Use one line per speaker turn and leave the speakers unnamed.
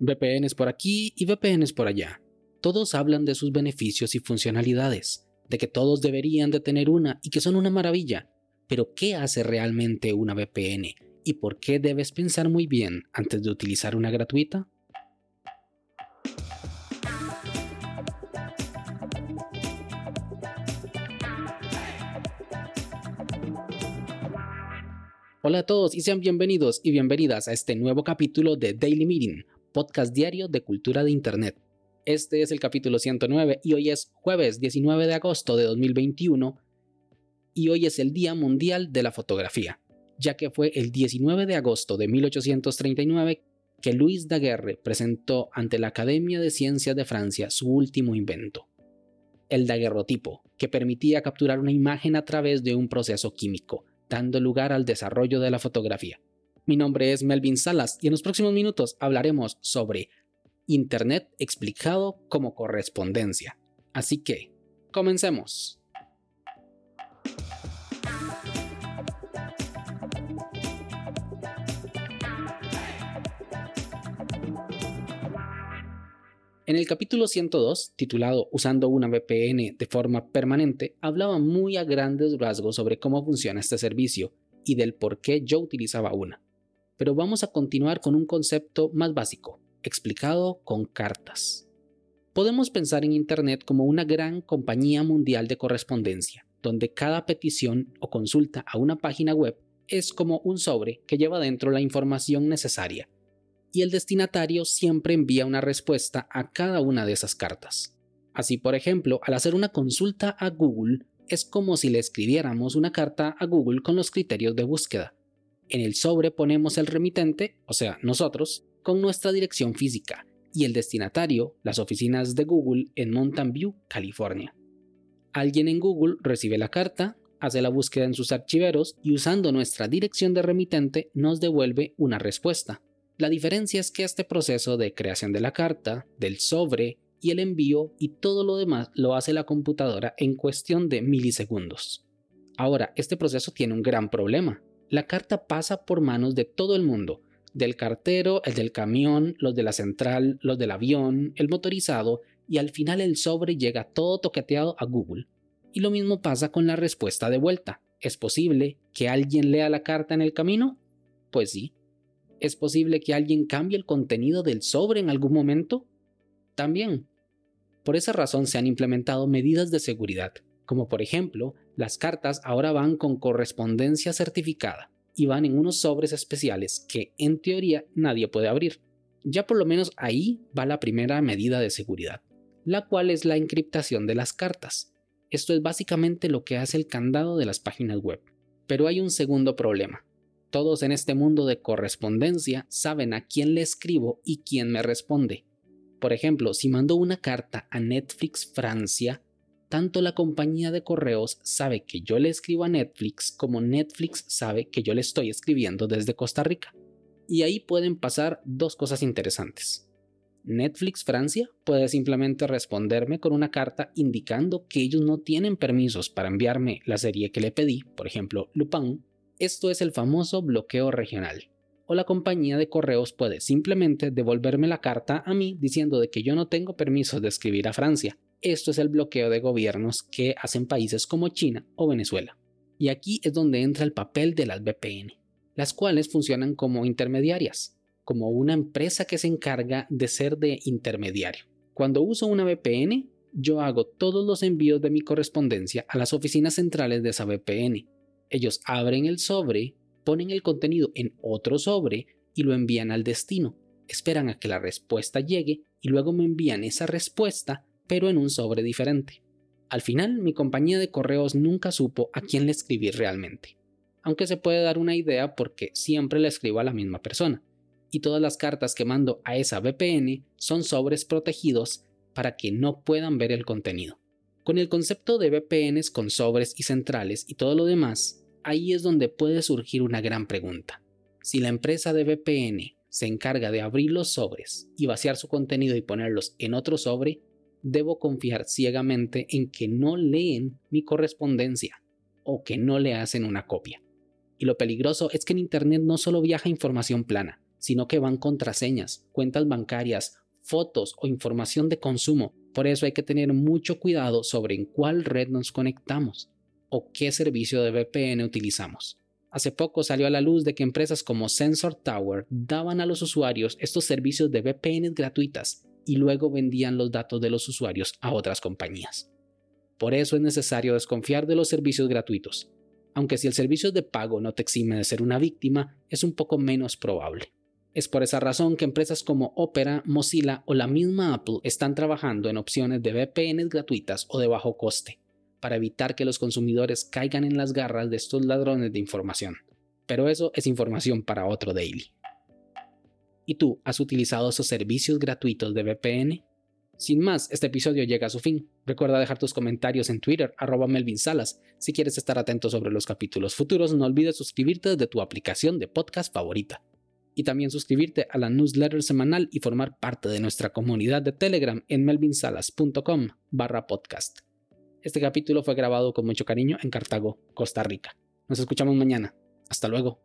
VPNs por aquí y VPNs por allá. Todos hablan de sus beneficios y funcionalidades, de que todos deberían de tener una y que son una maravilla. Pero ¿qué hace realmente una VPN? ¿Y por qué debes pensar muy bien antes de utilizar una gratuita? Hola a todos y sean bienvenidos y bienvenidas a este nuevo capítulo de Daily Meeting, podcast diario de cultura de Internet. Este es el capítulo 109 y hoy es jueves 19 de agosto de 2021 y hoy es el Día Mundial de la Fotografía, ya que fue el 19 de agosto de 1839 que Louis Daguerre presentó ante la Academia de Ciencias de Francia su último invento, el daguerrotipo, que permitía capturar una imagen a través de un proceso químico dando lugar al desarrollo de la fotografía. Mi nombre es Melvin Salas y en los próximos minutos hablaremos sobre Internet explicado como correspondencia. Así que, comencemos. En el capítulo 102, titulado Usando una VPN de forma permanente, hablaba muy a grandes rasgos sobre cómo funciona este servicio y del por qué yo utilizaba una. Pero vamos a continuar con un concepto más básico, explicado con cartas. Podemos pensar en Internet como una gran compañía mundial de correspondencia, donde cada petición o consulta a una página web es como un sobre que lleva dentro la información necesaria y el destinatario siempre envía una respuesta a cada una de esas cartas. Así, por ejemplo, al hacer una consulta a Google, es como si le escribiéramos una carta a Google con los criterios de búsqueda. En el sobre ponemos el remitente, o sea, nosotros, con nuestra dirección física, y el destinatario, las oficinas de Google en Mountain View, California. Alguien en Google recibe la carta, hace la búsqueda en sus archiveros y usando nuestra dirección de remitente nos devuelve una respuesta. La diferencia es que este proceso de creación de la carta, del sobre y el envío y todo lo demás lo hace la computadora en cuestión de milisegundos. Ahora, este proceso tiene un gran problema. La carta pasa por manos de todo el mundo, del cartero, el del camión, los de la central, los del avión, el motorizado, y al final el sobre llega todo toqueteado a Google. Y lo mismo pasa con la respuesta de vuelta. ¿Es posible que alguien lea la carta en el camino? Pues sí, ¿Es posible que alguien cambie el contenido del sobre en algún momento? También. Por esa razón se han implementado medidas de seguridad, como por ejemplo, las cartas ahora van con correspondencia certificada y van en unos sobres especiales que en teoría nadie puede abrir. Ya por lo menos ahí va la primera medida de seguridad, la cual es la encriptación de las cartas. Esto es básicamente lo que hace el candado de las páginas web. Pero hay un segundo problema. Todos en este mundo de correspondencia saben a quién le escribo y quién me responde. Por ejemplo, si mando una carta a Netflix Francia, tanto la compañía de correos sabe que yo le escribo a Netflix como Netflix sabe que yo le estoy escribiendo desde Costa Rica. Y ahí pueden pasar dos cosas interesantes. Netflix Francia puede simplemente responderme con una carta indicando que ellos no tienen permisos para enviarme la serie que le pedí, por ejemplo Lupin, esto es el famoso bloqueo regional. O la compañía de correos puede simplemente devolverme la carta a mí diciendo de que yo no tengo permiso de escribir a Francia. Esto es el bloqueo de gobiernos que hacen países como China o Venezuela. Y aquí es donde entra el papel de las VPN, las cuales funcionan como intermediarias, como una empresa que se encarga de ser de intermediario. Cuando uso una VPN, yo hago todos los envíos de mi correspondencia a las oficinas centrales de esa VPN ellos abren el sobre, ponen el contenido en otro sobre y lo envían al destino. Esperan a que la respuesta llegue y luego me envían esa respuesta, pero en un sobre diferente. Al final, mi compañía de correos nunca supo a quién le escribí realmente, aunque se puede dar una idea porque siempre le escribo a la misma persona, y todas las cartas que mando a esa VPN son sobres protegidos para que no puedan ver el contenido. Con el concepto de VPNs con sobres y centrales y todo lo demás, ahí es donde puede surgir una gran pregunta. Si la empresa de VPN se encarga de abrir los sobres y vaciar su contenido y ponerlos en otro sobre, debo confiar ciegamente en que no leen mi correspondencia o que no le hacen una copia. Y lo peligroso es que en Internet no solo viaja información plana, sino que van contraseñas, cuentas bancarias, fotos o información de consumo. Por eso hay que tener mucho cuidado sobre en cuál red nos conectamos o qué servicio de VPN utilizamos. Hace poco salió a la luz de que empresas como Sensor Tower daban a los usuarios estos servicios de VPN gratuitas y luego vendían los datos de los usuarios a otras compañías. Por eso es necesario desconfiar de los servicios gratuitos, aunque si el servicio de pago no te exime de ser una víctima, es un poco menos probable. Es por esa razón que empresas como Opera, Mozilla o la misma Apple están trabajando en opciones de VPNs gratuitas o de bajo coste, para evitar que los consumidores caigan en las garras de estos ladrones de información. Pero eso es información para otro daily. ¿Y tú has utilizado esos servicios gratuitos de VPN? Sin más, este episodio llega a su fin. Recuerda dejar tus comentarios en Twitter, arroba Melvin Salas. Si quieres estar atento sobre los capítulos futuros, no olvides suscribirte desde tu aplicación de podcast favorita. Y también suscribirte a la newsletter semanal y formar parte de nuestra comunidad de Telegram en melvinsalas.com barra podcast. Este capítulo fue grabado con mucho cariño en Cartago, Costa Rica. Nos escuchamos mañana. Hasta luego.